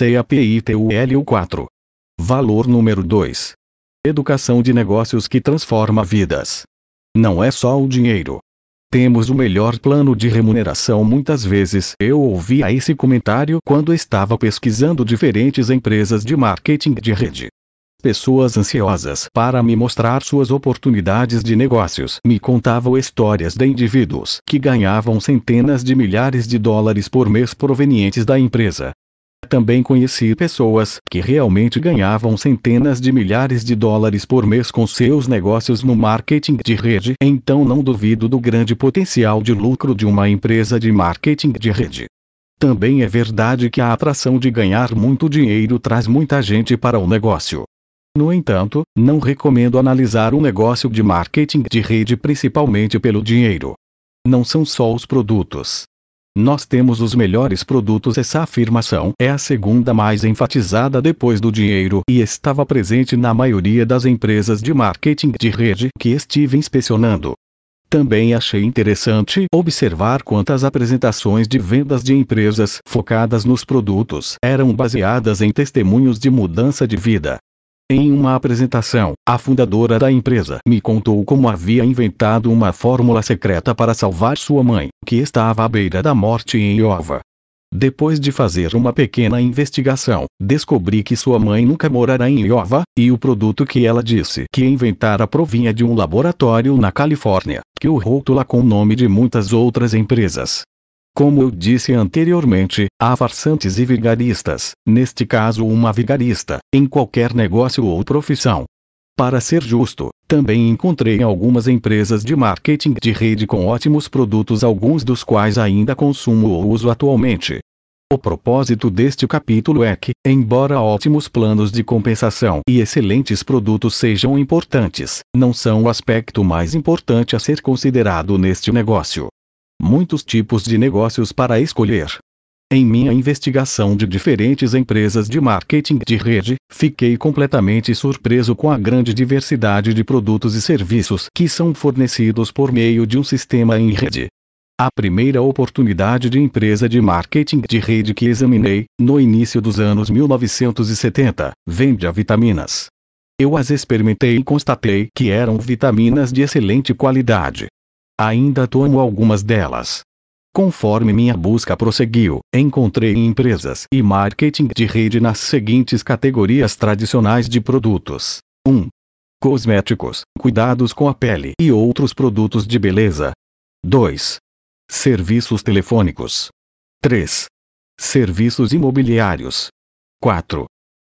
CAPITUL 4. Valor número 2. Educação de negócios que transforma vidas. Não é só o dinheiro. Temos o melhor plano de remuneração. Muitas vezes eu ouvia esse comentário quando estava pesquisando diferentes empresas de marketing de rede. Pessoas ansiosas para me mostrar suas oportunidades de negócios me contavam histórias de indivíduos que ganhavam centenas de milhares de dólares por mês provenientes da empresa. Também conheci pessoas que realmente ganhavam centenas de milhares de dólares por mês com seus negócios no marketing de rede, então não duvido do grande potencial de lucro de uma empresa de marketing de rede. Também é verdade que a atração de ganhar muito dinheiro traz muita gente para o negócio. No entanto, não recomendo analisar um negócio de marketing de rede principalmente pelo dinheiro. Não são só os produtos. Nós temos os melhores produtos. Essa afirmação é a segunda mais enfatizada depois do dinheiro e estava presente na maioria das empresas de marketing de rede que estive inspecionando. Também achei interessante observar quantas apresentações de vendas de empresas focadas nos produtos eram baseadas em testemunhos de mudança de vida, em uma apresentação, a fundadora da empresa me contou como havia inventado uma fórmula secreta para salvar sua mãe, que estava à beira da morte em Iowa. Depois de fazer uma pequena investigação, descobri que sua mãe nunca morara em Iowa, e o produto que ela disse que inventara provinha de um laboratório na Califórnia, que o rótula com o nome de muitas outras empresas. Como eu disse anteriormente, há farsantes e vigaristas, neste caso uma vigarista, em qualquer negócio ou profissão. Para ser justo, também encontrei algumas empresas de marketing de rede com ótimos produtos, alguns dos quais ainda consumo ou uso atualmente. O propósito deste capítulo é que, embora ótimos planos de compensação e excelentes produtos sejam importantes, não são o aspecto mais importante a ser considerado neste negócio muitos tipos de negócios para escolher. Em minha investigação de diferentes empresas de marketing de rede, fiquei completamente surpreso com a grande diversidade de produtos e serviços que são fornecidos por meio de um sistema em rede. A primeira oportunidade de empresa de marketing de rede que examinei, no início dos anos 1970, vende a vitaminas. Eu as experimentei e constatei que eram vitaminas de excelente qualidade, Ainda tomo algumas delas. Conforme minha busca prosseguiu, encontrei empresas e marketing de rede nas seguintes categorias tradicionais de produtos: 1. Cosméticos, cuidados com a pele e outros produtos de beleza. 2. Serviços telefônicos. 3. Serviços imobiliários. 4.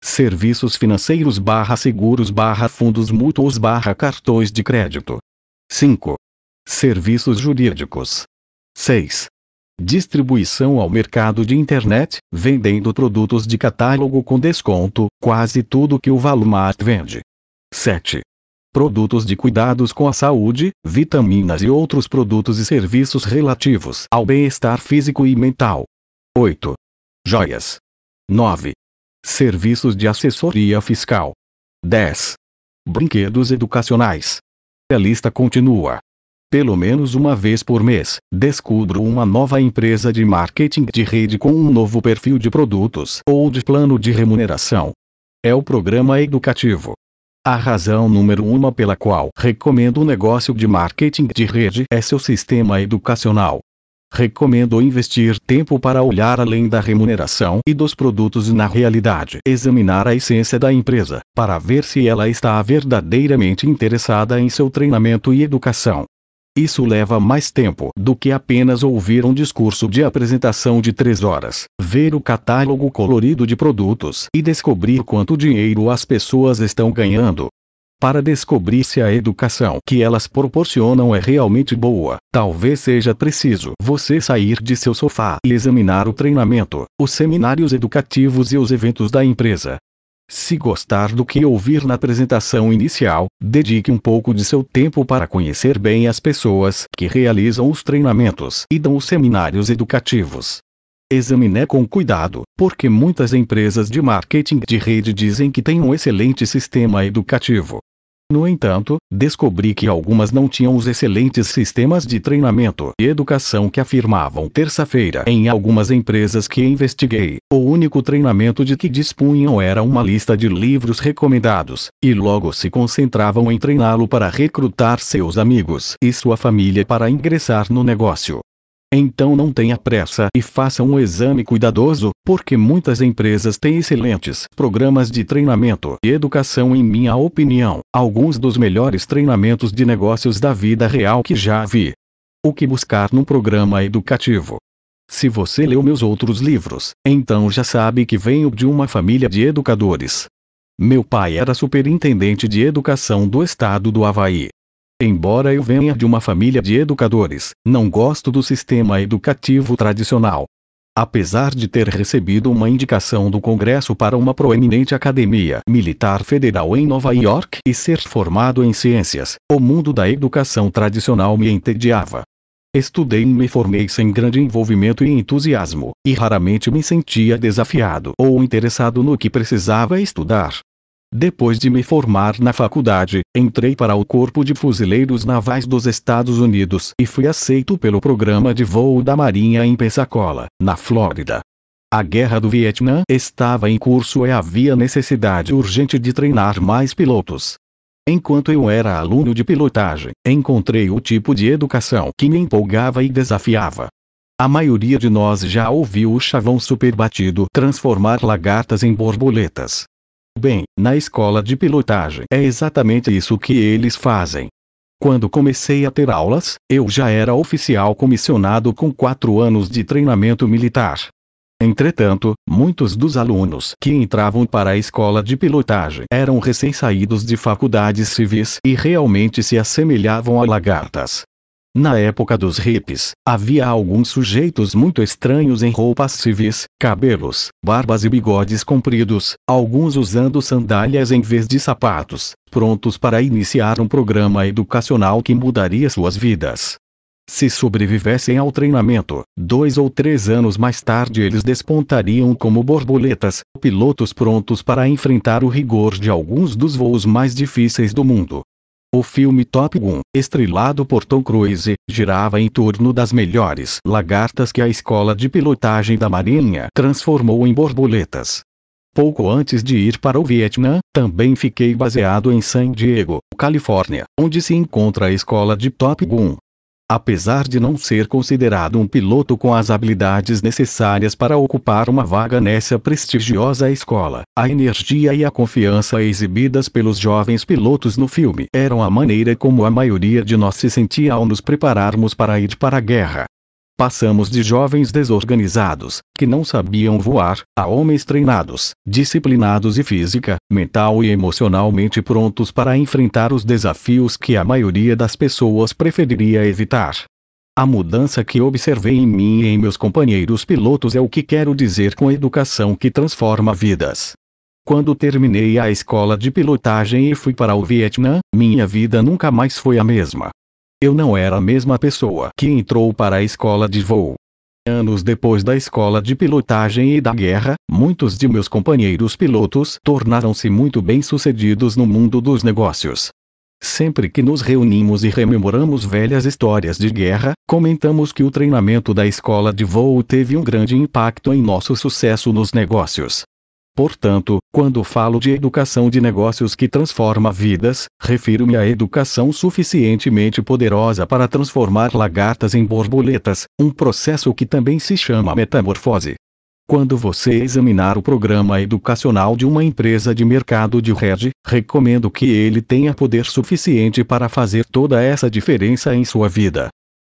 Serviços financeiros barra seguros barra fundos mútuos barra cartões de crédito. 5. Serviços jurídicos. 6. Distribuição ao mercado de internet, vendendo produtos de catálogo com desconto, quase tudo que o Walmart vende. 7. Produtos de cuidados com a saúde, vitaminas e outros produtos e serviços relativos ao bem-estar físico e mental. 8. Joias. 9. Serviços de assessoria fiscal. 10. Brinquedos educacionais. A lista continua. Pelo menos uma vez por mês, descubro uma nova empresa de marketing de rede com um novo perfil de produtos ou de plano de remuneração. É o programa educativo. A razão número uma pela qual recomendo o negócio de marketing de rede é seu sistema educacional. Recomendo investir tempo para olhar além da remuneração e dos produtos e na realidade examinar a essência da empresa, para ver se ela está verdadeiramente interessada em seu treinamento e educação. Isso leva mais tempo do que apenas ouvir um discurso de apresentação de três horas, ver o catálogo colorido de produtos e descobrir quanto dinheiro as pessoas estão ganhando. Para descobrir se a educação que elas proporcionam é realmente boa, talvez seja preciso você sair de seu sofá e examinar o treinamento, os seminários educativos e os eventos da empresa. Se gostar do que ouvir na apresentação inicial, dedique um pouco de seu tempo para conhecer bem as pessoas que realizam os treinamentos e dão os seminários educativos. Examine com cuidado, porque muitas empresas de marketing de rede dizem que têm um excelente sistema educativo. No entanto, descobri que algumas não tinham os excelentes sistemas de treinamento e educação que afirmavam terça-feira em algumas empresas que investiguei. O único treinamento de que dispunham era uma lista de livros recomendados, e logo se concentravam em treiná-lo para recrutar seus amigos e sua família para ingressar no negócio. Então não tenha pressa e faça um exame cuidadoso, porque muitas empresas têm excelentes programas de treinamento e educação em minha opinião, alguns dos melhores treinamentos de negócios da vida real que já vi. O que buscar num programa educativo? Se você leu meus outros livros, então já sabe que venho de uma família de educadores. Meu pai era superintendente de educação do estado do Havaí. Embora eu venha de uma família de educadores, não gosto do sistema educativo tradicional. Apesar de ter recebido uma indicação do Congresso para uma proeminente academia militar federal em Nova York e ser formado em ciências, o mundo da educação tradicional me entediava. Estudei e me formei sem grande envolvimento e entusiasmo, e raramente me sentia desafiado ou interessado no que precisava estudar. Depois de me formar na faculdade, entrei para o Corpo de Fuzileiros Navais dos Estados Unidos e fui aceito pelo programa de voo da Marinha em Pensacola, na Flórida. A Guerra do Vietnã estava em curso e havia necessidade urgente de treinar mais pilotos. Enquanto eu era aluno de pilotagem, encontrei o tipo de educação que me empolgava e desafiava. A maioria de nós já ouviu o chavão superbatido transformar lagartas em borboletas. Bem, na escola de pilotagem é exatamente isso que eles fazem. Quando comecei a ter aulas, eu já era oficial comissionado com quatro anos de treinamento militar. Entretanto, muitos dos alunos que entravam para a escola de pilotagem eram recém-saídos de faculdades civis e realmente se assemelhavam a lagartas. Na época dos hippies, havia alguns sujeitos muito estranhos em roupas civis, cabelos, barbas e bigodes compridos, alguns usando sandálias em vez de sapatos, prontos para iniciar um programa educacional que mudaria suas vidas. Se sobrevivessem ao treinamento, dois ou três anos mais tarde eles despontariam como borboletas, pilotos prontos para enfrentar o rigor de alguns dos voos mais difíceis do mundo. O filme Top Gun, estrelado por Tom Cruise, girava em torno das melhores lagartas que a escola de pilotagem da Marinha transformou em borboletas. Pouco antes de ir para o Vietnã, também fiquei baseado em San Diego, Califórnia, onde se encontra a escola de Top Gun. Apesar de não ser considerado um piloto com as habilidades necessárias para ocupar uma vaga nessa prestigiosa escola, a energia e a confiança exibidas pelos jovens pilotos no filme eram a maneira como a maioria de nós se sentia ao nos prepararmos para ir para a guerra. Passamos de jovens desorganizados, que não sabiam voar, a homens treinados, disciplinados e física, mental e emocionalmente prontos para enfrentar os desafios que a maioria das pessoas preferiria evitar. A mudança que observei em mim e em meus companheiros pilotos é o que quero dizer com educação que transforma vidas. Quando terminei a escola de pilotagem e fui para o Vietnã, minha vida nunca mais foi a mesma. Eu não era a mesma pessoa que entrou para a escola de voo. Anos depois da escola de pilotagem e da guerra, muitos de meus companheiros pilotos tornaram-se muito bem-sucedidos no mundo dos negócios. Sempre que nos reunimos e rememoramos velhas histórias de guerra, comentamos que o treinamento da escola de voo teve um grande impacto em nosso sucesso nos negócios. Portanto, quando falo de educação de negócios que transforma vidas, refiro-me à educação suficientemente poderosa para transformar lagartas em borboletas, um processo que também se chama metamorfose. Quando você examinar o programa educacional de uma empresa de mercado de rede, recomendo que ele tenha poder suficiente para fazer toda essa diferença em sua vida.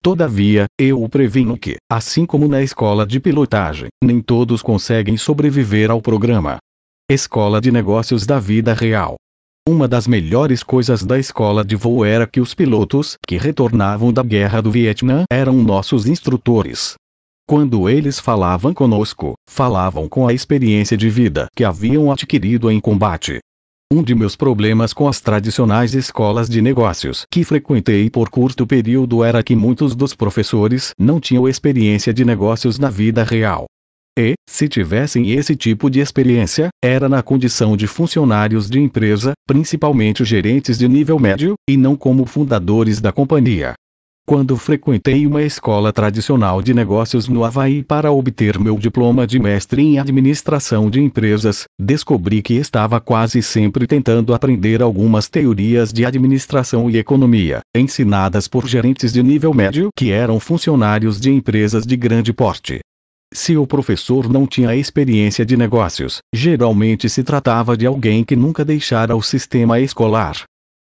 Todavia, eu o previno que, assim como na escola de pilotagem, nem todos conseguem sobreviver ao programa. Escola de Negócios da Vida Real. Uma das melhores coisas da escola de voo era que os pilotos que retornavam da guerra do Vietnã eram nossos instrutores. Quando eles falavam conosco, falavam com a experiência de vida que haviam adquirido em combate. Um de meus problemas com as tradicionais escolas de negócios que frequentei por curto período era que muitos dos professores não tinham experiência de negócios na vida real. E, se tivessem esse tipo de experiência, era na condição de funcionários de empresa, principalmente gerentes de nível médio, e não como fundadores da companhia. Quando frequentei uma escola tradicional de negócios no Havaí para obter meu diploma de mestre em administração de empresas, descobri que estava quase sempre tentando aprender algumas teorias de administração e economia, ensinadas por gerentes de nível médio que eram funcionários de empresas de grande porte. Se o professor não tinha experiência de negócios, geralmente se tratava de alguém que nunca deixara o sistema escolar,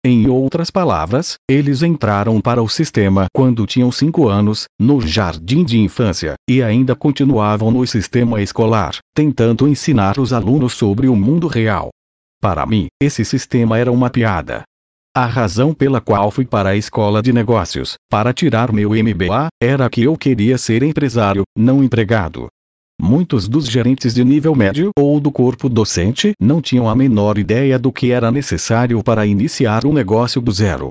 em outras palavras, eles entraram para o sistema quando tinham 5 anos, no jardim de infância, e ainda continuavam no sistema escolar, tentando ensinar os alunos sobre o mundo real. Para mim, esse sistema era uma piada. A razão pela qual fui para a escola de negócios, para tirar meu MBA, era que eu queria ser empresário, não empregado. Muitos dos gerentes de nível médio ou do corpo docente não tinham a menor ideia do que era necessário para iniciar um negócio do zero.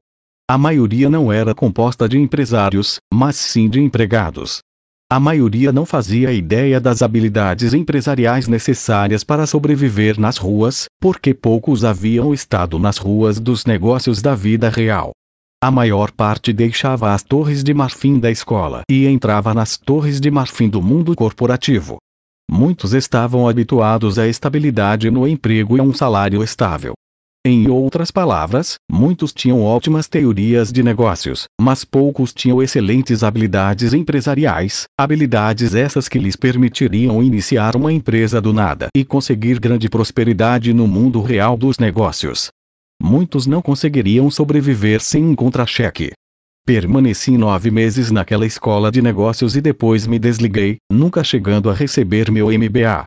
A maioria não era composta de empresários, mas sim de empregados. A maioria não fazia ideia das habilidades empresariais necessárias para sobreviver nas ruas, porque poucos haviam estado nas ruas dos negócios da vida real. A maior parte deixava as torres de marfim da escola e entrava nas torres de marfim do mundo corporativo. Muitos estavam habituados à estabilidade no emprego e a um salário estável. Em outras palavras, muitos tinham ótimas teorias de negócios, mas poucos tinham excelentes habilidades empresariais, habilidades essas que lhes permitiriam iniciar uma empresa do nada e conseguir grande prosperidade no mundo real dos negócios muitos não conseguiriam sobreviver sem um contra-cheque. Permaneci nove meses naquela escola de negócios e depois me desliguei, nunca chegando a receber meu MBA.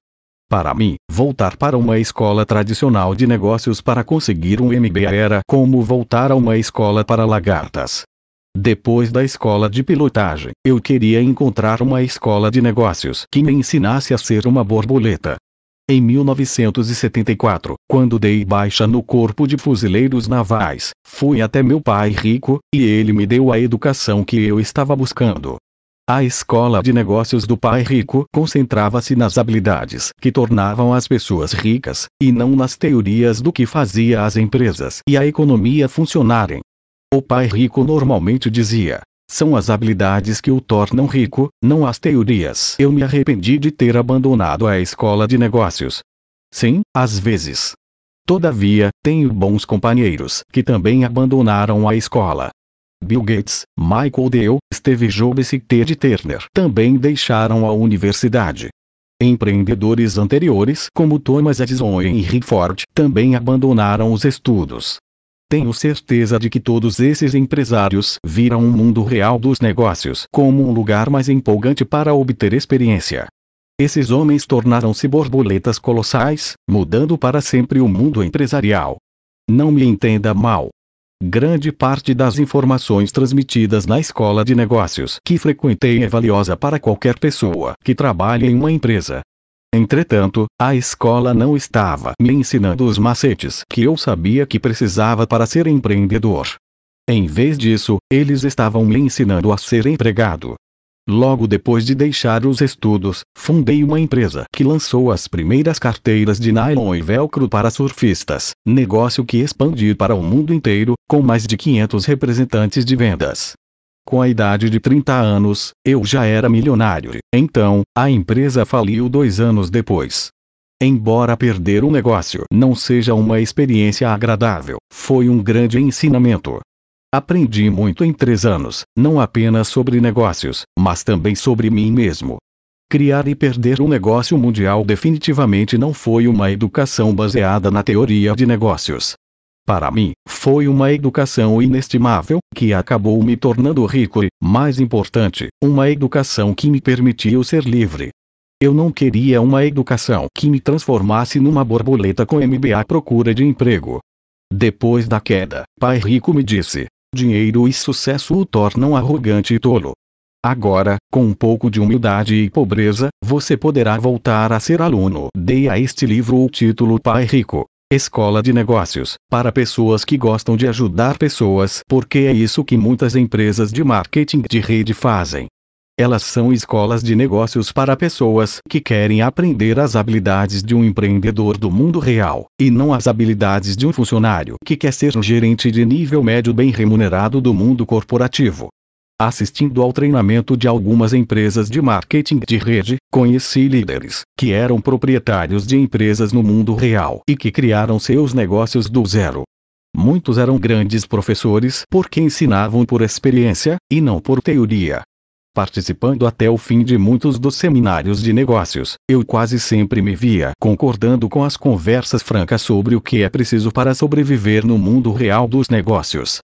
Para mim, voltar para uma escola tradicional de negócios para conseguir um MBA era como voltar a uma escola para lagartas. Depois da escola de pilotagem, eu queria encontrar uma escola de negócios que me ensinasse a ser uma borboleta. Em 1974, quando dei baixa no Corpo de Fuzileiros Navais, fui até meu pai rico, e ele me deu a educação que eu estava buscando. A escola de negócios do pai rico concentrava-se nas habilidades que tornavam as pessoas ricas, e não nas teorias do que fazia as empresas e a economia funcionarem. O pai rico normalmente dizia: são as habilidades que o tornam rico, não as teorias. Eu me arrependi de ter abandonado a escola de negócios. Sim, às vezes. Todavia, tenho bons companheiros que também abandonaram a escola. Bill Gates, Michael Dell, Steve Jobs e Ted Turner também deixaram a universidade. Empreendedores anteriores como Thomas Edison e Henry Ford também abandonaram os estudos. Tenho certeza de que todos esses empresários viram o mundo real dos negócios como um lugar mais empolgante para obter experiência. Esses homens tornaram-se borboletas colossais, mudando para sempre o mundo empresarial. Não me entenda mal. Grande parte das informações transmitidas na escola de negócios que frequentei é valiosa para qualquer pessoa que trabalhe em uma empresa, Entretanto, a escola não estava me ensinando os macetes que eu sabia que precisava para ser empreendedor. Em vez disso, eles estavam me ensinando a ser empregado. Logo depois de deixar os estudos, fundei uma empresa que lançou as primeiras carteiras de nylon e velcro para surfistas, negócio que expandi para o mundo inteiro, com mais de 500 representantes de vendas. Com a idade de 30 anos, eu já era milionário. Então, a empresa faliu dois anos depois. Embora perder o negócio não seja uma experiência agradável, foi um grande ensinamento. Aprendi muito em três anos, não apenas sobre negócios, mas também sobre mim mesmo. Criar e perder um negócio mundial definitivamente não foi uma educação baseada na teoria de negócios, para mim, foi uma educação inestimável, que acabou me tornando rico e, mais importante, uma educação que me permitiu ser livre. Eu não queria uma educação que me transformasse numa borboleta com MBA à procura de emprego. Depois da queda, pai rico me disse: dinheiro e sucesso o tornam arrogante e tolo. Agora, com um pouco de humildade e pobreza, você poderá voltar a ser aluno. Dei a este livro o título Pai Rico. Escola de negócios, para pessoas que gostam de ajudar pessoas, porque é isso que muitas empresas de marketing de rede fazem. Elas são escolas de negócios para pessoas que querem aprender as habilidades de um empreendedor do mundo real, e não as habilidades de um funcionário que quer ser um gerente de nível médio bem remunerado do mundo corporativo. Assistindo ao treinamento de algumas empresas de marketing de rede, conheci líderes que eram proprietários de empresas no mundo real e que criaram seus negócios do zero. Muitos eram grandes professores porque ensinavam por experiência, e não por teoria. Participando até o fim de muitos dos seminários de negócios, eu quase sempre me via concordando com as conversas francas sobre o que é preciso para sobreviver no mundo real dos negócios.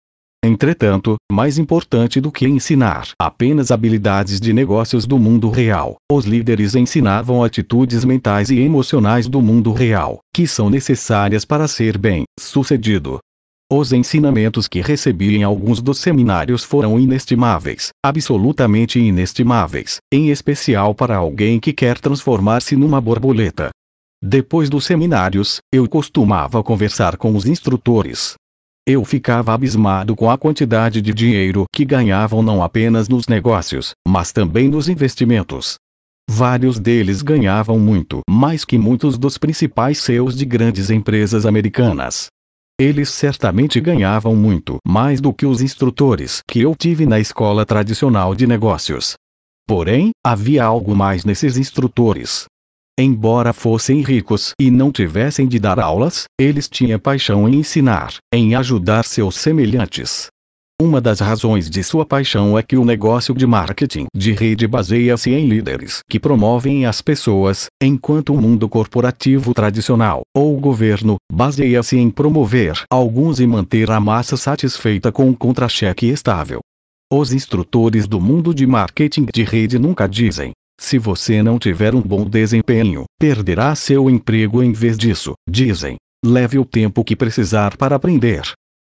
Entretanto, mais importante do que ensinar apenas habilidades de negócios do mundo real, os líderes ensinavam atitudes mentais e emocionais do mundo real, que são necessárias para ser bem sucedido. Os ensinamentos que recebi em alguns dos seminários foram inestimáveis, absolutamente inestimáveis, em especial para alguém que quer transformar-se numa borboleta. Depois dos seminários, eu costumava conversar com os instrutores, eu ficava abismado com a quantidade de dinheiro que ganhavam não apenas nos negócios, mas também nos investimentos. Vários deles ganhavam muito mais que muitos dos principais CEOs de grandes empresas americanas. Eles certamente ganhavam muito mais do que os instrutores que eu tive na escola tradicional de negócios. Porém, havia algo mais nesses instrutores. Embora fossem ricos e não tivessem de dar aulas, eles tinham paixão em ensinar, em ajudar seus semelhantes. Uma das razões de sua paixão é que o negócio de marketing de rede baseia-se em líderes que promovem as pessoas, enquanto o mundo corporativo tradicional, ou governo, baseia-se em promover alguns e manter a massa satisfeita com um contra-cheque estável. Os instrutores do mundo de marketing de rede nunca dizem, se você não tiver um bom desempenho, perderá seu emprego em vez disso, dizem. Leve o tempo que precisar para aprender.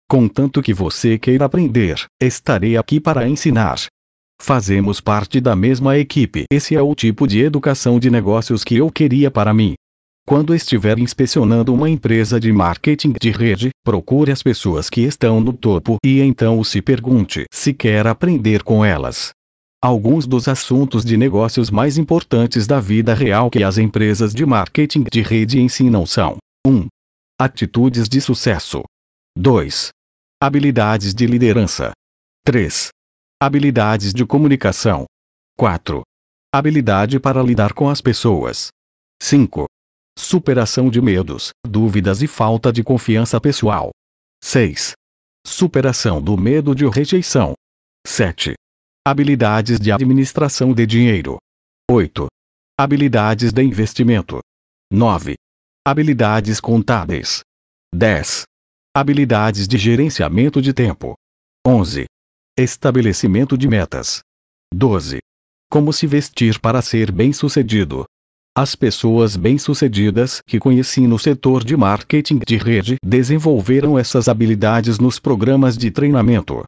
Contanto que você queira aprender, estarei aqui para ensinar. Fazemos parte da mesma equipe. Esse é o tipo de educação de negócios que eu queria para mim. Quando estiver inspecionando uma empresa de marketing de rede, procure as pessoas que estão no topo e então se pergunte se quer aprender com elas. Alguns dos assuntos de negócios mais importantes da vida real que as empresas de marketing de rede ensinam são: 1. Atitudes de sucesso. 2. Habilidades de liderança. 3. Habilidades de comunicação. 4. Habilidade para lidar com as pessoas. 5. Superação de medos, dúvidas e falta de confiança pessoal. 6. Superação do medo de rejeição. 7. Habilidades de administração de dinheiro. 8. Habilidades de investimento. 9. Habilidades contábeis. 10. Habilidades de gerenciamento de tempo. 11. Estabelecimento de metas. 12. Como se vestir para ser bem-sucedido. As pessoas bem-sucedidas que conheci no setor de marketing de rede desenvolveram essas habilidades nos programas de treinamento.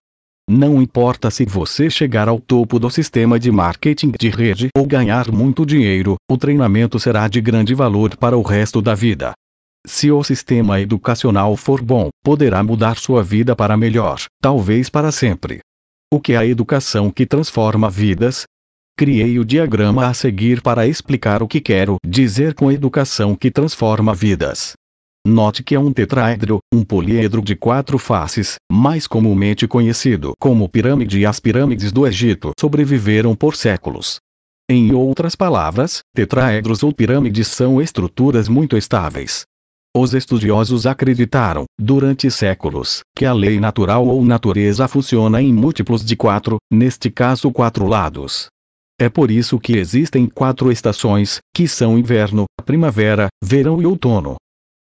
Não importa se você chegar ao topo do sistema de marketing de rede ou ganhar muito dinheiro, o treinamento será de grande valor para o resto da vida. Se o sistema educacional for bom, poderá mudar sua vida para melhor, talvez para sempre. O que é a educação que transforma vidas? Criei o diagrama a seguir para explicar o que quero dizer com educação que transforma vidas. Note que é um tetraedro, um poliedro de quatro faces, mais comumente conhecido como pirâmide e as pirâmides do Egito sobreviveram por séculos. Em outras palavras, tetraedros ou pirâmides são estruturas muito estáveis. Os estudiosos acreditaram, durante séculos, que a lei natural ou natureza funciona em múltiplos de quatro, neste caso quatro lados. É por isso que existem quatro estações, que são inverno, primavera, verão e outono.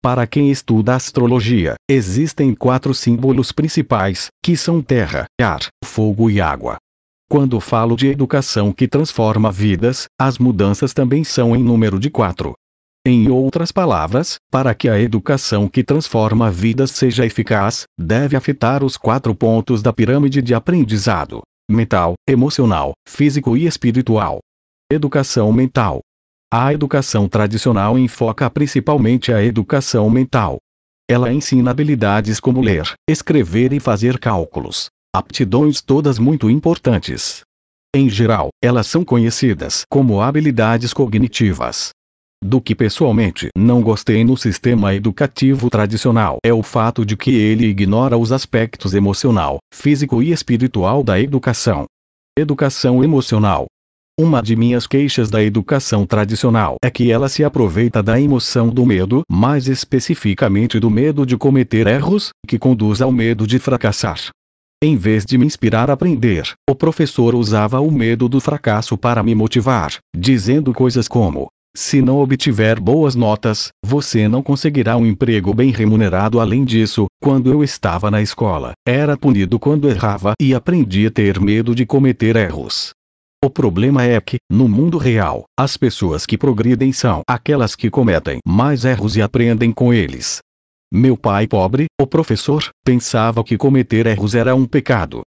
Para quem estuda astrologia, existem quatro símbolos principais, que são terra, ar, fogo e água. Quando falo de educação que transforma vidas, as mudanças também são em número de quatro. Em outras palavras, para que a educação que transforma vidas seja eficaz, deve afetar os quatro pontos da pirâmide de aprendizado: mental, emocional, físico e espiritual. Educação mental. A educação tradicional enfoca principalmente a educação mental. Ela ensina habilidades como ler, escrever e fazer cálculos. Aptidões todas muito importantes. Em geral, elas são conhecidas como habilidades cognitivas. Do que pessoalmente não gostei no sistema educativo tradicional é o fato de que ele ignora os aspectos emocional, físico e espiritual da educação. Educação emocional. Uma de minhas queixas da educação tradicional é que ela se aproveita da emoção do medo, mais especificamente do medo de cometer erros, que conduz ao medo de fracassar. Em vez de me inspirar a aprender, o professor usava o medo do fracasso para me motivar, dizendo coisas como: se não obtiver boas notas, você não conseguirá um emprego bem remunerado. Além disso, quando eu estava na escola, era punido quando errava e aprendi a ter medo de cometer erros. O problema é que, no mundo real, as pessoas que progridem são aquelas que cometem mais erros e aprendem com eles. Meu pai pobre, o professor, pensava que cometer erros era um pecado.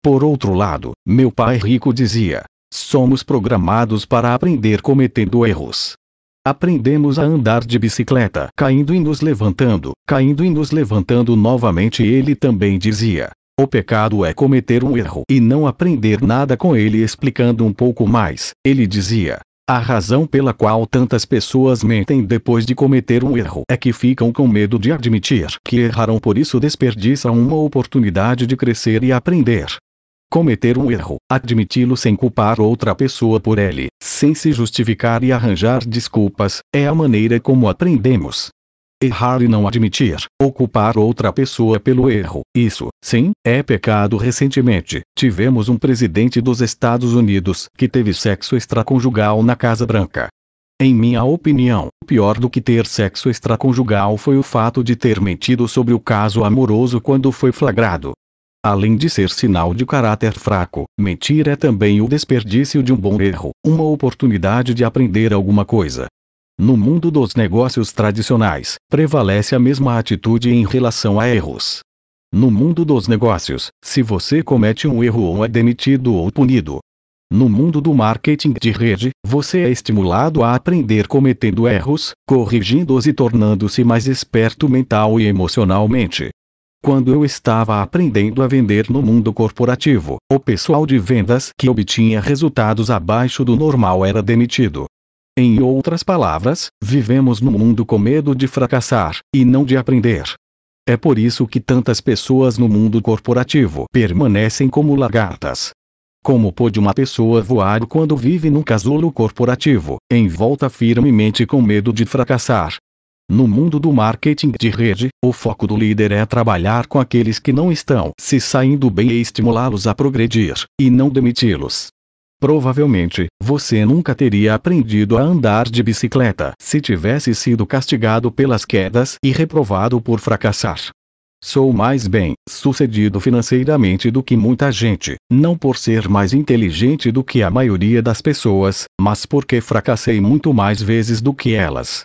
Por outro lado, meu pai rico dizia: somos programados para aprender cometendo erros. Aprendemos a andar de bicicleta, caindo e nos levantando, caindo e nos levantando novamente. Ele também dizia: o pecado é cometer um erro e não aprender nada com ele. Explicando um pouco mais, ele dizia: a razão pela qual tantas pessoas mentem depois de cometer um erro é que ficam com medo de admitir que erraram, por isso desperdiçam uma oportunidade de crescer e aprender. Cometer um erro, admiti-lo sem culpar outra pessoa por ele, sem se justificar e arranjar desculpas, é a maneira como aprendemos. Errar e não admitir, ou culpar outra pessoa pelo erro, isso, sim, é pecado. Recentemente, tivemos um presidente dos Estados Unidos que teve sexo extraconjugal na Casa Branca. Em minha opinião, pior do que ter sexo extraconjugal foi o fato de ter mentido sobre o caso amoroso quando foi flagrado. Além de ser sinal de caráter fraco, mentir é também o desperdício de um bom erro, uma oportunidade de aprender alguma coisa. No mundo dos negócios tradicionais, prevalece a mesma atitude em relação a erros. No mundo dos negócios, se você comete um erro ou é demitido ou punido. No mundo do marketing de rede, você é estimulado a aprender cometendo erros, corrigindo-os e tornando-se mais esperto mental e emocionalmente. Quando eu estava aprendendo a vender no mundo corporativo, o pessoal de vendas que obtinha resultados abaixo do normal era demitido. Em outras palavras, vivemos no mundo com medo de fracassar, e não de aprender. É por isso que tantas pessoas no mundo corporativo permanecem como lagartas. Como pode uma pessoa voar quando vive num casulo corporativo, em volta firmemente com medo de fracassar? No mundo do marketing de rede, o foco do líder é trabalhar com aqueles que não estão se saindo bem e estimulá-los a progredir, e não demiti-los. Provavelmente, você nunca teria aprendido a andar de bicicleta se tivesse sido castigado pelas quedas e reprovado por fracassar. Sou mais bem sucedido financeiramente do que muita gente, não por ser mais inteligente do que a maioria das pessoas, mas porque fracassei muito mais vezes do que elas.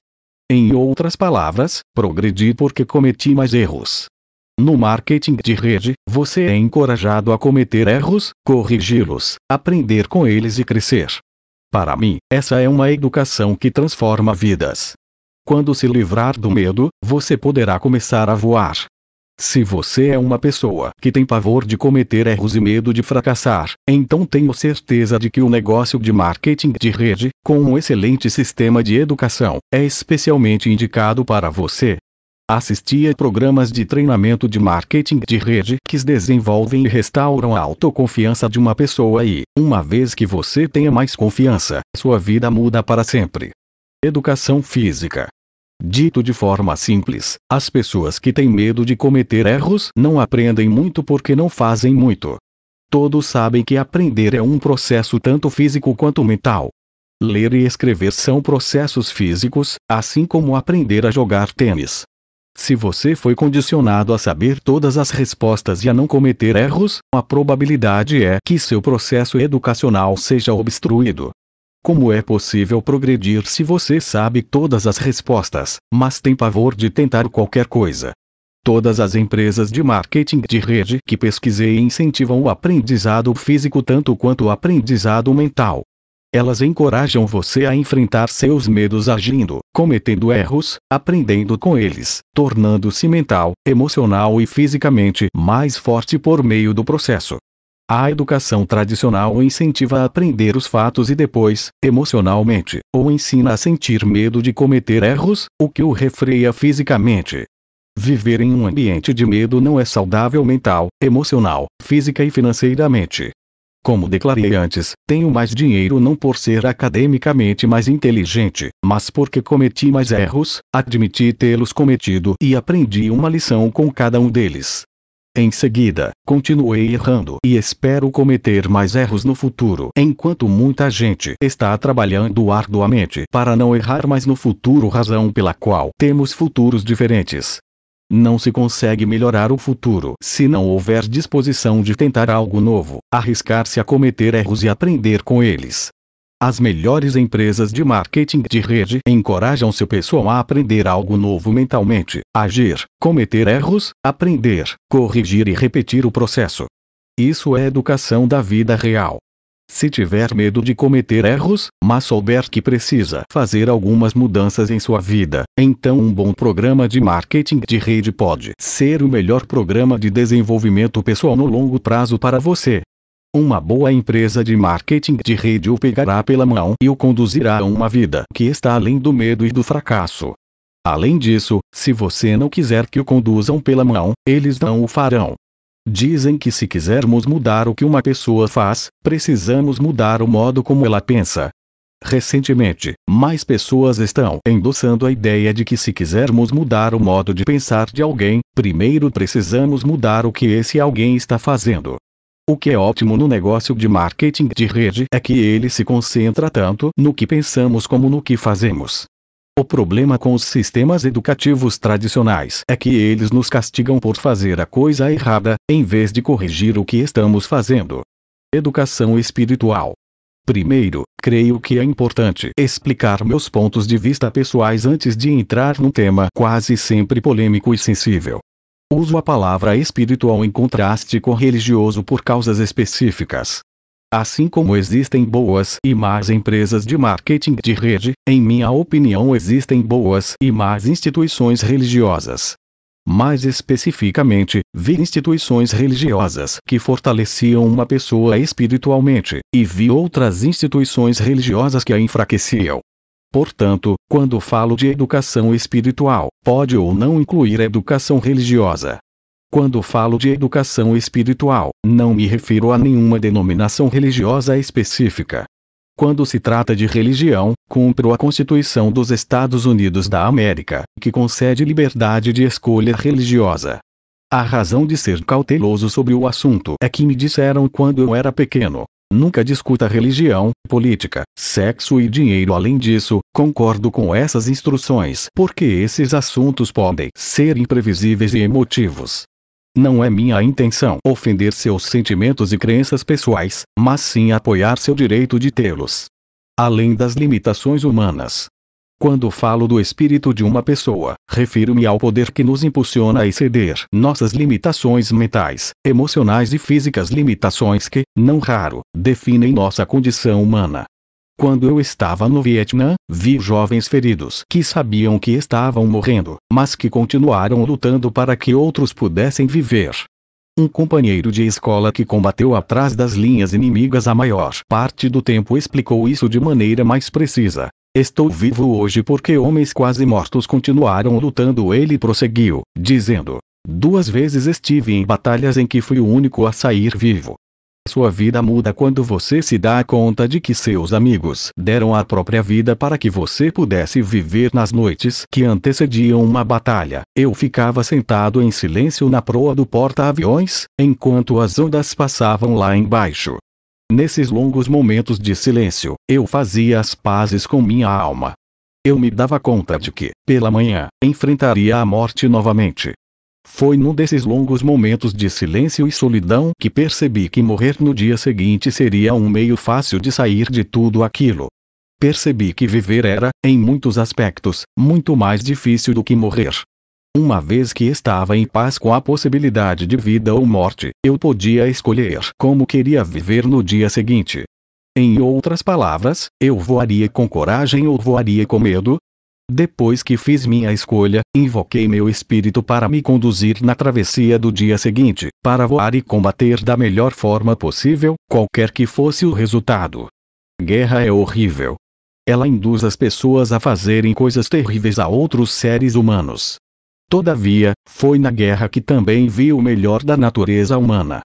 Em outras palavras, progredi porque cometi mais erros. No marketing de rede, você é encorajado a cometer erros, corrigi-los, aprender com eles e crescer. Para mim, essa é uma educação que transforma vidas. Quando se livrar do medo, você poderá começar a voar. Se você é uma pessoa que tem pavor de cometer erros e medo de fracassar, então tenho certeza de que o negócio de marketing de rede, com um excelente sistema de educação, é especialmente indicado para você. Assistia programas de treinamento de marketing de rede que desenvolvem e restauram a autoconfiança de uma pessoa e, uma vez que você tenha mais confiança, sua vida muda para sempre. Educação física. Dito de forma simples, as pessoas que têm medo de cometer erros não aprendem muito porque não fazem muito. Todos sabem que aprender é um processo tanto físico quanto mental. Ler e escrever são processos físicos, assim como aprender a jogar tênis. Se você foi condicionado a saber todas as respostas e a não cometer erros, a probabilidade é que seu processo educacional seja obstruído. Como é possível progredir se você sabe todas as respostas, mas tem pavor de tentar qualquer coisa? Todas as empresas de marketing de rede que pesquisei incentivam o aprendizado físico tanto quanto o aprendizado mental. Elas encorajam você a enfrentar seus medos agindo, cometendo erros, aprendendo com eles, tornando-se mental, emocional e fisicamente mais forte por meio do processo. A educação tradicional incentiva a aprender os fatos e depois, emocionalmente, ou ensina a sentir medo de cometer erros, o que o refreia fisicamente. Viver em um ambiente de medo não é saudável mental, emocional, física e financeiramente. Como declarei antes, tenho mais dinheiro não por ser academicamente mais inteligente, mas porque cometi mais erros, admiti tê-los cometido e aprendi uma lição com cada um deles. Em seguida, continuei errando e espero cometer mais erros no futuro, enquanto muita gente está trabalhando arduamente para não errar mais no futuro, razão pela qual temos futuros diferentes. Não se consegue melhorar o futuro se não houver disposição de tentar algo novo, arriscar-se a cometer erros e aprender com eles. As melhores empresas de marketing de rede encorajam seu pessoal a aprender algo novo mentalmente, agir, cometer erros, aprender, corrigir e repetir o processo. Isso é educação da vida real. Se tiver medo de cometer erros, mas souber que precisa fazer algumas mudanças em sua vida, então um bom programa de marketing de rede pode ser o melhor programa de desenvolvimento pessoal no longo prazo para você. Uma boa empresa de marketing de rede o pegará pela mão e o conduzirá a uma vida que está além do medo e do fracasso. Além disso, se você não quiser que o conduzam pela mão, eles não o farão. Dizem que se quisermos mudar o que uma pessoa faz, precisamos mudar o modo como ela pensa. Recentemente, mais pessoas estão endossando a ideia de que se quisermos mudar o modo de pensar de alguém, primeiro precisamos mudar o que esse alguém está fazendo. O que é ótimo no negócio de marketing de rede é que ele se concentra tanto no que pensamos como no que fazemos. O problema com os sistemas educativos tradicionais é que eles nos castigam por fazer a coisa errada, em vez de corrigir o que estamos fazendo. Educação espiritual. Primeiro, creio que é importante explicar meus pontos de vista pessoais antes de entrar num tema quase sempre polêmico e sensível. Uso a palavra espiritual em contraste com religioso por causas específicas. Assim como existem boas e más empresas de marketing de rede, em minha opinião existem boas e más instituições religiosas. Mais especificamente, vi instituições religiosas que fortaleciam uma pessoa espiritualmente, e vi outras instituições religiosas que a enfraqueciam. Portanto, quando falo de educação espiritual, pode ou não incluir a educação religiosa. Quando falo de educação espiritual, não me refiro a nenhuma denominação religiosa específica. Quando se trata de religião, cumpro a Constituição dos Estados Unidos da América, que concede liberdade de escolha religiosa. A razão de ser cauteloso sobre o assunto é que me disseram quando eu era pequeno, Nunca discuta religião, política, sexo e dinheiro. Além disso, concordo com essas instruções porque esses assuntos podem ser imprevisíveis e emotivos. Não é minha intenção ofender seus sentimentos e crenças pessoais, mas sim apoiar seu direito de tê-los. Além das limitações humanas, quando falo do espírito de uma pessoa, refiro-me ao poder que nos impulsiona a exceder nossas limitações mentais, emocionais e físicas limitações que, não raro, definem nossa condição humana. Quando eu estava no Vietnã, vi jovens feridos que sabiam que estavam morrendo, mas que continuaram lutando para que outros pudessem viver. Um companheiro de escola que combateu atrás das linhas inimigas a maior parte do tempo explicou isso de maneira mais precisa. Estou vivo hoje porque homens quase mortos continuaram lutando. Ele prosseguiu, dizendo: Duas vezes estive em batalhas em que fui o único a sair vivo. Sua vida muda quando você se dá conta de que seus amigos deram a própria vida para que você pudesse viver nas noites que antecediam uma batalha. Eu ficava sentado em silêncio na proa do porta-aviões, enquanto as ondas passavam lá embaixo. Nesses longos momentos de silêncio, eu fazia as pazes com minha alma. Eu me dava conta de que, pela manhã, enfrentaria a morte novamente. Foi num desses longos momentos de silêncio e solidão que percebi que morrer no dia seguinte seria um meio fácil de sair de tudo aquilo. Percebi que viver era, em muitos aspectos, muito mais difícil do que morrer. Uma vez que estava em paz com a possibilidade de vida ou morte, eu podia escolher como queria viver no dia seguinte. Em outras palavras, eu voaria com coragem ou voaria com medo? Depois que fiz minha escolha, invoquei meu espírito para me conduzir na travessia do dia seguinte, para voar e combater da melhor forma possível, qualquer que fosse o resultado. Guerra é horrível. Ela induz as pessoas a fazerem coisas terríveis a outros seres humanos. Todavia, foi na guerra que também vi o melhor da natureza humana.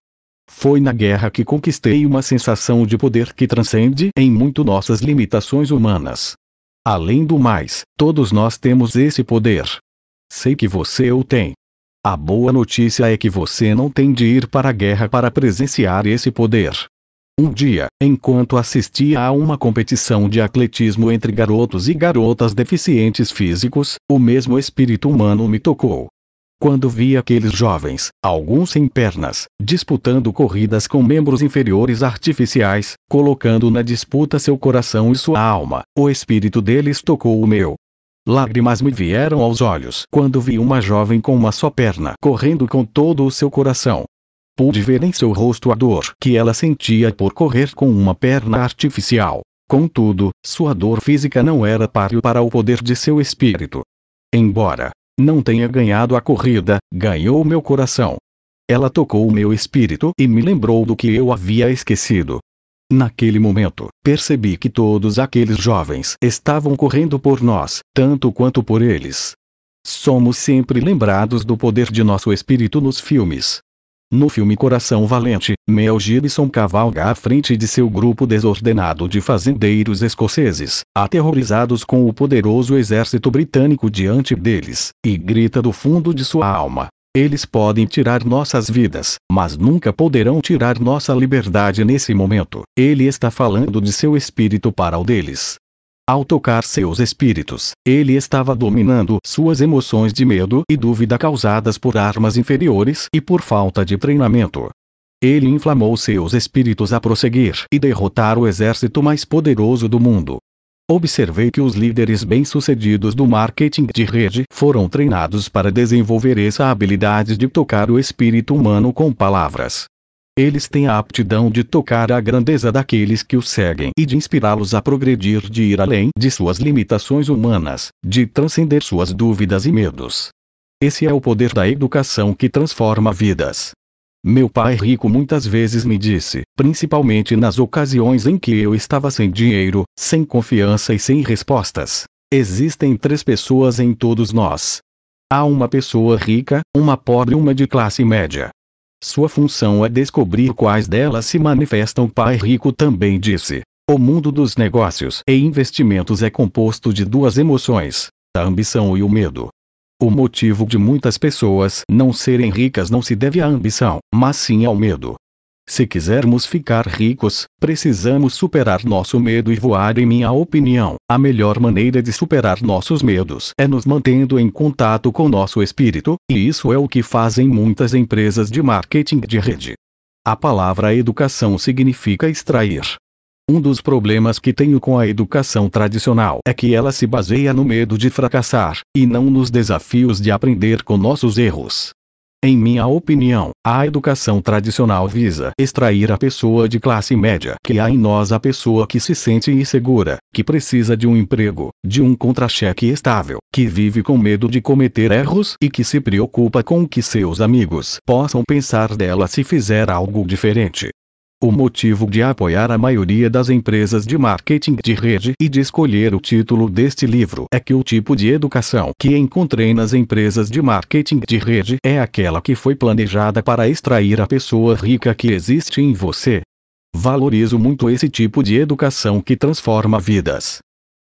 Foi na guerra que conquistei uma sensação de poder que transcende em muito nossas limitações humanas. Além do mais, todos nós temos esse poder. Sei que você o tem. A boa notícia é que você não tem de ir para a guerra para presenciar esse poder. Um dia, enquanto assistia a uma competição de atletismo entre garotos e garotas deficientes físicos, o mesmo espírito humano me tocou. Quando vi aqueles jovens, alguns sem pernas, disputando corridas com membros inferiores artificiais, colocando na disputa seu coração e sua alma, o espírito deles tocou o meu. Lágrimas me vieram aos olhos quando vi uma jovem com uma só perna correndo com todo o seu coração. Pude ver em seu rosto a dor que ela sentia por correr com uma perna artificial. Contudo, sua dor física não era páreo para o poder de seu espírito. Embora não tenha ganhado a corrida, ganhou meu coração. Ela tocou o meu espírito e me lembrou do que eu havia esquecido. Naquele momento, percebi que todos aqueles jovens estavam correndo por nós, tanto quanto por eles. Somos sempre lembrados do poder de nosso espírito nos filmes. No filme Coração Valente, Mel Gibson cavalga à frente de seu grupo desordenado de fazendeiros escoceses, aterrorizados com o poderoso exército britânico diante deles, e grita do fundo de sua alma: Eles podem tirar nossas vidas, mas nunca poderão tirar nossa liberdade nesse momento. Ele está falando de seu espírito para o deles. Ao tocar seus espíritos, ele estava dominando suas emoções de medo e dúvida causadas por armas inferiores e por falta de treinamento. Ele inflamou seus espíritos a prosseguir e derrotar o exército mais poderoso do mundo. Observei que os líderes bem-sucedidos do marketing de rede foram treinados para desenvolver essa habilidade de tocar o espírito humano com palavras. Eles têm a aptidão de tocar a grandeza daqueles que os seguem e de inspirá-los a progredir de ir além de suas limitações humanas, de transcender suas dúvidas e medos. Esse é o poder da educação que transforma vidas. Meu pai rico muitas vezes me disse, principalmente nas ocasiões em que eu estava sem dinheiro, sem confiança e sem respostas: existem três pessoas em todos nós. Há uma pessoa rica, uma pobre e uma de classe média. Sua função é descobrir quais delas se manifestam. Pai Rico também disse: O mundo dos negócios e investimentos é composto de duas emoções, a ambição e o medo. O motivo de muitas pessoas não serem ricas não se deve à ambição, mas sim ao medo. Se quisermos ficar ricos, precisamos superar nosso medo e voar. Em minha opinião, a melhor maneira de superar nossos medos é nos mantendo em contato com nosso espírito, e isso é o que fazem muitas empresas de marketing de rede. A palavra educação significa extrair. Um dos problemas que tenho com a educação tradicional é que ela se baseia no medo de fracassar, e não nos desafios de aprender com nossos erros. Em minha opinião, a educação tradicional visa extrair a pessoa de classe média que há em nós a pessoa que se sente insegura, que precisa de um emprego, de um contra-cheque estável, que vive com medo de cometer erros e que se preocupa com o que seus amigos possam pensar dela se fizer algo diferente. O motivo de apoiar a maioria das empresas de marketing de rede e de escolher o título deste livro é que o tipo de educação que encontrei nas empresas de marketing de rede é aquela que foi planejada para extrair a pessoa rica que existe em você. Valorizo muito esse tipo de educação que transforma vidas.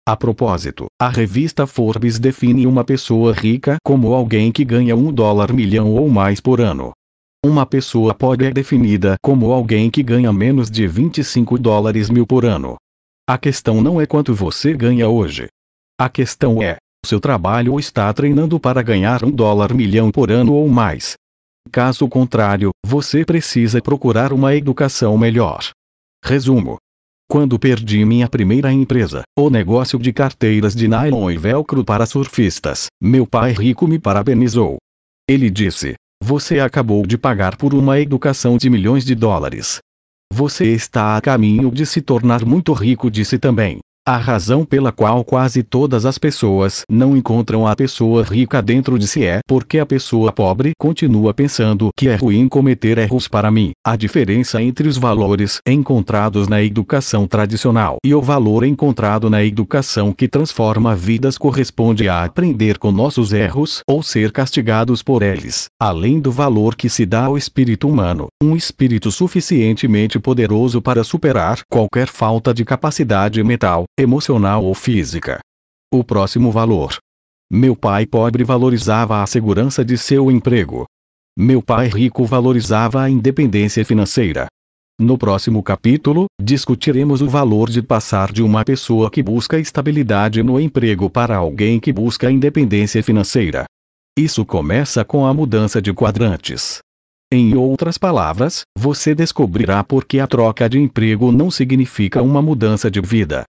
A propósito, a revista Forbes define uma pessoa rica como alguém que ganha um dólar milhão ou mais por ano. Uma pessoa pode é definida como alguém que ganha menos de 25 dólares mil por ano. A questão não é quanto você ganha hoje. A questão é, seu trabalho está treinando para ganhar um dólar milhão por ano ou mais. Caso contrário, você precisa procurar uma educação melhor. Resumo. Quando perdi minha primeira empresa, o negócio de carteiras de nylon e velcro para surfistas, meu pai rico me parabenizou. Ele disse: você acabou de pagar por uma educação de milhões de dólares. Você está a caminho de se tornar muito rico, disse também. A razão pela qual quase todas as pessoas não encontram a pessoa rica dentro de si é porque a pessoa pobre continua pensando que é ruim cometer erros para mim. A diferença entre os valores encontrados na educação tradicional e o valor encontrado na educação que transforma vidas corresponde a aprender com nossos erros ou ser castigados por eles, além do valor que se dá ao espírito humano, um espírito suficientemente poderoso para superar qualquer falta de capacidade mental emocional ou física. O próximo valor. Meu pai pobre valorizava a segurança de seu emprego. Meu pai rico valorizava a independência financeira. No próximo capítulo, discutiremos o valor de passar de uma pessoa que busca estabilidade no emprego para alguém que busca independência financeira. Isso começa com a mudança de quadrantes. Em outras palavras, você descobrirá por que a troca de emprego não significa uma mudança de vida.